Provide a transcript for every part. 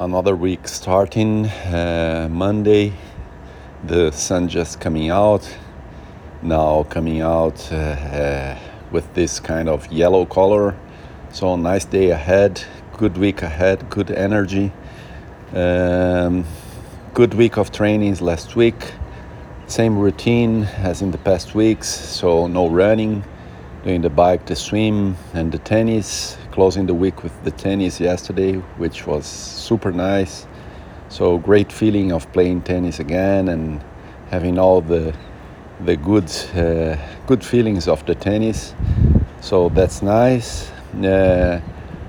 another week starting. Uh, Monday, the sun just coming out. Now coming out uh, uh, with this kind of yellow color. So nice day ahead. Good week ahead. Good energy. Um, good week of trainings last week. Same routine as in the past weeks. So no running doing the bike, the swim, and the tennis. Closing the week with the tennis yesterday, which was super nice. So great feeling of playing tennis again and having all the the good uh, good feelings of the tennis. So that's nice. Uh,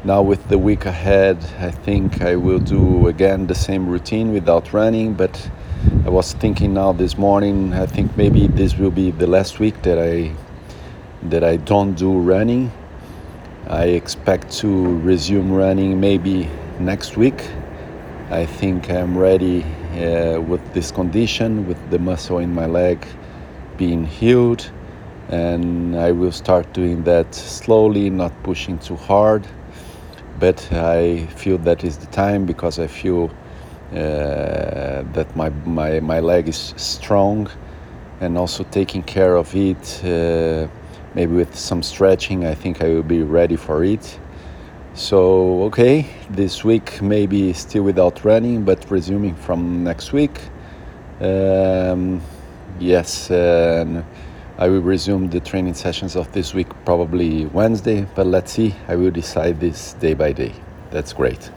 now with the week ahead, I think I will do again the same routine without running. But I was thinking now this morning, I think maybe this will be the last week that I that I don't do running. I expect to resume running maybe next week. I think I'm ready uh, with this condition, with the muscle in my leg being healed, and I will start doing that slowly, not pushing too hard. But I feel that is the time because I feel uh, that my, my, my leg is strong and also taking care of it. Uh, maybe with some stretching, I think I will be ready for it. So, okay, this week maybe still without running, but resuming from next week. Um, yes, I will resume the training sessions of this week probably Wednesday, but let's see. I will decide this day by day. That's great.